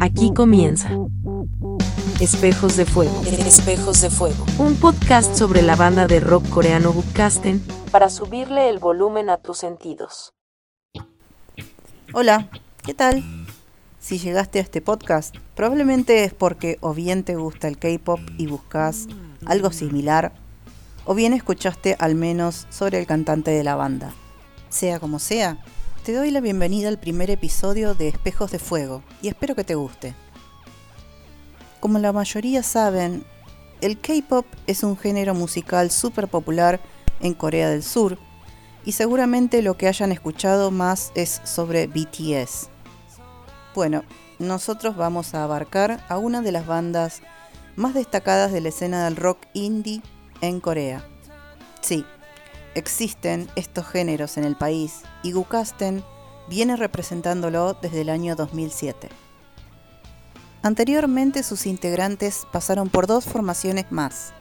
Aquí comienza. Espejos de Fuego. Espejos de Fuego. Un podcast sobre la banda de rock coreano Bukkasten para subirle el volumen a tus sentidos. Hola, ¿qué tal? Si llegaste a este podcast, probablemente es porque o bien te gusta el K-pop y buscas algo similar, o bien escuchaste al menos sobre el cantante de la banda. Sea como sea, te doy la bienvenida al primer episodio de Espejos de Fuego y espero que te guste. Como la mayoría saben, el K-pop es un género musical súper popular en Corea del Sur y seguramente lo que hayan escuchado más es sobre BTS. Bueno, nosotros vamos a abarcar a una de las bandas más destacadas de la escena del rock indie en Corea. Sí, existen estos géneros en el país y Gukasten viene representándolo desde el año 2007. Anteriormente sus integrantes pasaron por dos formaciones más,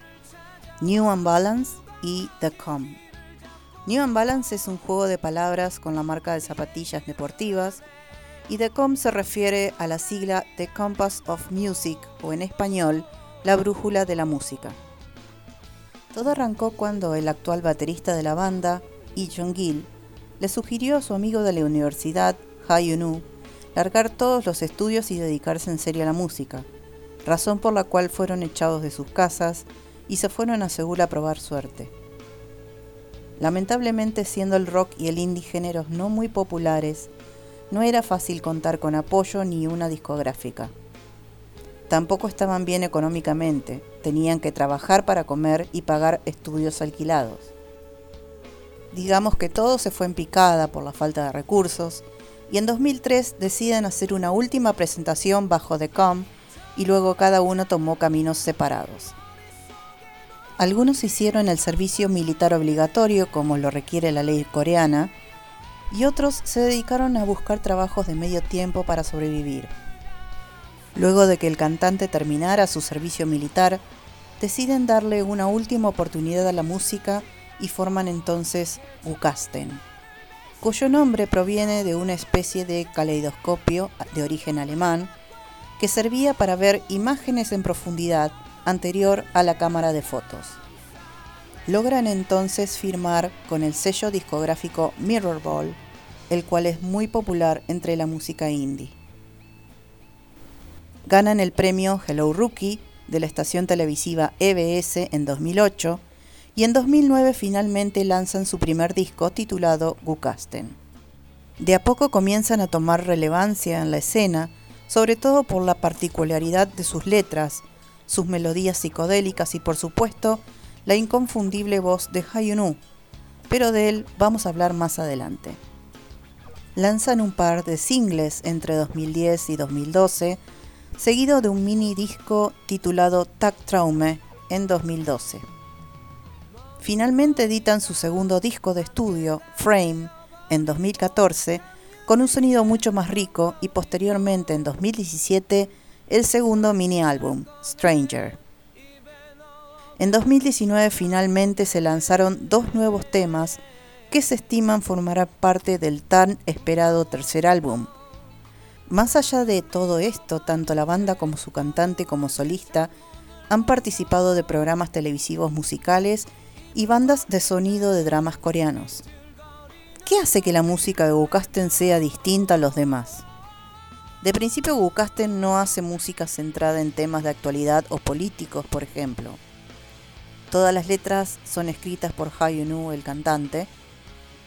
New Unbalance y The Com. New Unbalance es un juego de palabras con la marca de zapatillas deportivas y The Com se refiere a la sigla The Compass of Music o en español, la brújula de la música. Todo arrancó cuando el actual baterista de la banda, Lee Jong-gil, le sugirió a su amigo de la universidad, Ha Yun-woo, largar todos los estudios y dedicarse en serio a la música, razón por la cual fueron echados de sus casas y se fueron a Seúl a probar suerte. Lamentablemente, siendo el rock y el indie géneros no muy populares, no era fácil contar con apoyo ni una discográfica. Tampoco estaban bien económicamente, tenían que trabajar para comer y pagar estudios alquilados. Digamos que todo se fue en picada por la falta de recursos, y en 2003 deciden hacer una última presentación bajo The Com y luego cada uno tomó caminos separados. Algunos hicieron el servicio militar obligatorio como lo requiere la ley coreana, y otros se dedicaron a buscar trabajos de medio tiempo para sobrevivir. Luego de que el cantante terminara su servicio militar, deciden darle una última oportunidad a la música y forman entonces Gukasten, cuyo nombre proviene de una especie de caleidoscopio de origen alemán que servía para ver imágenes en profundidad anterior a la cámara de fotos. Logran entonces firmar con el sello discográfico Mirrorball, el cual es muy popular entre la música indie ganan el premio Hello Rookie de la estación televisiva EBS en 2008 y en 2009 finalmente lanzan su primer disco titulado Gukasten. De a poco comienzan a tomar relevancia en la escena, sobre todo por la particularidad de sus letras, sus melodías psicodélicas y por supuesto la inconfundible voz de Hayunu, pero de él vamos a hablar más adelante. Lanzan un par de singles entre 2010 y 2012, seguido de un mini disco titulado Tag Traume en 2012. Finalmente editan su segundo disco de estudio, Frame, en 2014, con un sonido mucho más rico y posteriormente en 2017 el segundo mini álbum, Stranger. En 2019 finalmente se lanzaron dos nuevos temas que se estiman formarán parte del tan esperado tercer álbum, más allá de todo esto, tanto la banda como su cantante como solista han participado de programas televisivos musicales y bandas de sonido de dramas coreanos. ¿Qué hace que la música de Gukasten sea distinta a los demás? De principio Gukasten no hace música centrada en temas de actualidad o políticos, por ejemplo. Todas las letras son escritas por Ha Yun-woo, el cantante,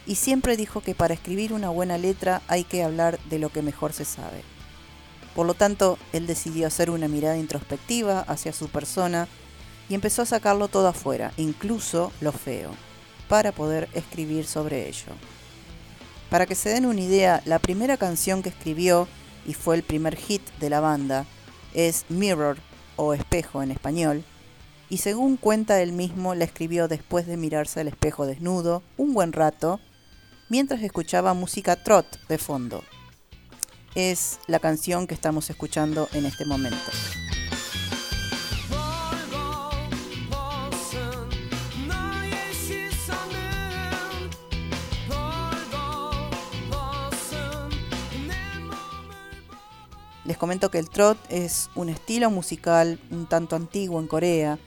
y siempre dijo que para escribir una buena letra hay que hablar de lo que mejor se sabe. Por lo tanto, él decidió hacer una mirada introspectiva hacia su persona y empezó a sacarlo todo afuera, incluso lo feo, para poder escribir sobre ello. Para que se den una idea, la primera canción que escribió, y fue el primer hit de la banda, es Mirror o Espejo en español, y según cuenta él mismo, la escribió después de mirarse al espejo desnudo un buen rato mientras escuchaba música trot de fondo. Es la canción que estamos escuchando en este momento. Les comento que el trot es un estilo musical un tanto antiguo en Corea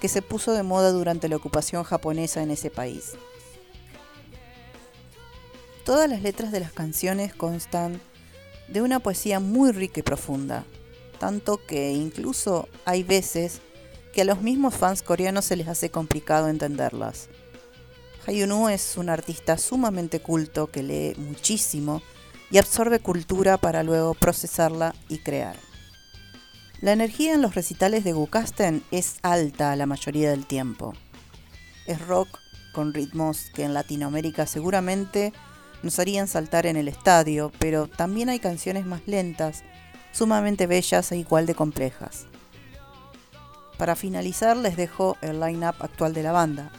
que se puso de moda durante la ocupación japonesa en ese país. Todas las letras de las canciones constan de una poesía muy rica y profunda, tanto que incluso hay veces que a los mismos fans coreanos se les hace complicado entenderlas. Hayunu es un artista sumamente culto que lee muchísimo y absorbe cultura para luego procesarla y crear. La energía en los recitales de Gukasten es alta la mayoría del tiempo. Es rock con ritmos que en Latinoamérica seguramente nos harían saltar en el estadio, pero también hay canciones más lentas, sumamente bellas e igual de complejas. Para finalizar les dejo el line-up actual de la banda.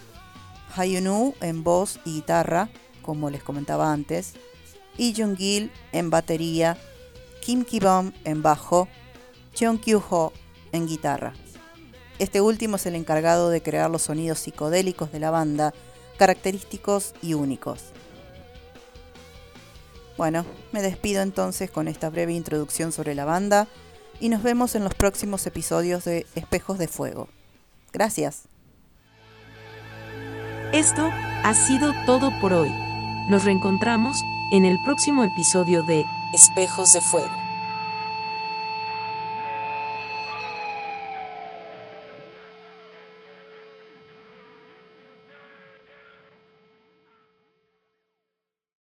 Hayunu en voz y guitarra, como les comentaba antes, y Jung-gil en batería, Kim Ki-bom en bajo, Cheon Kyu-ho en guitarra. Este último es el encargado de crear los sonidos psicodélicos de la banda, característicos y únicos. Bueno, me despido entonces con esta breve introducción sobre la banda y nos vemos en los próximos episodios de Espejos de Fuego. Gracias. Esto ha sido todo por hoy. Nos reencontramos en el próximo episodio de Espejos de Fuego.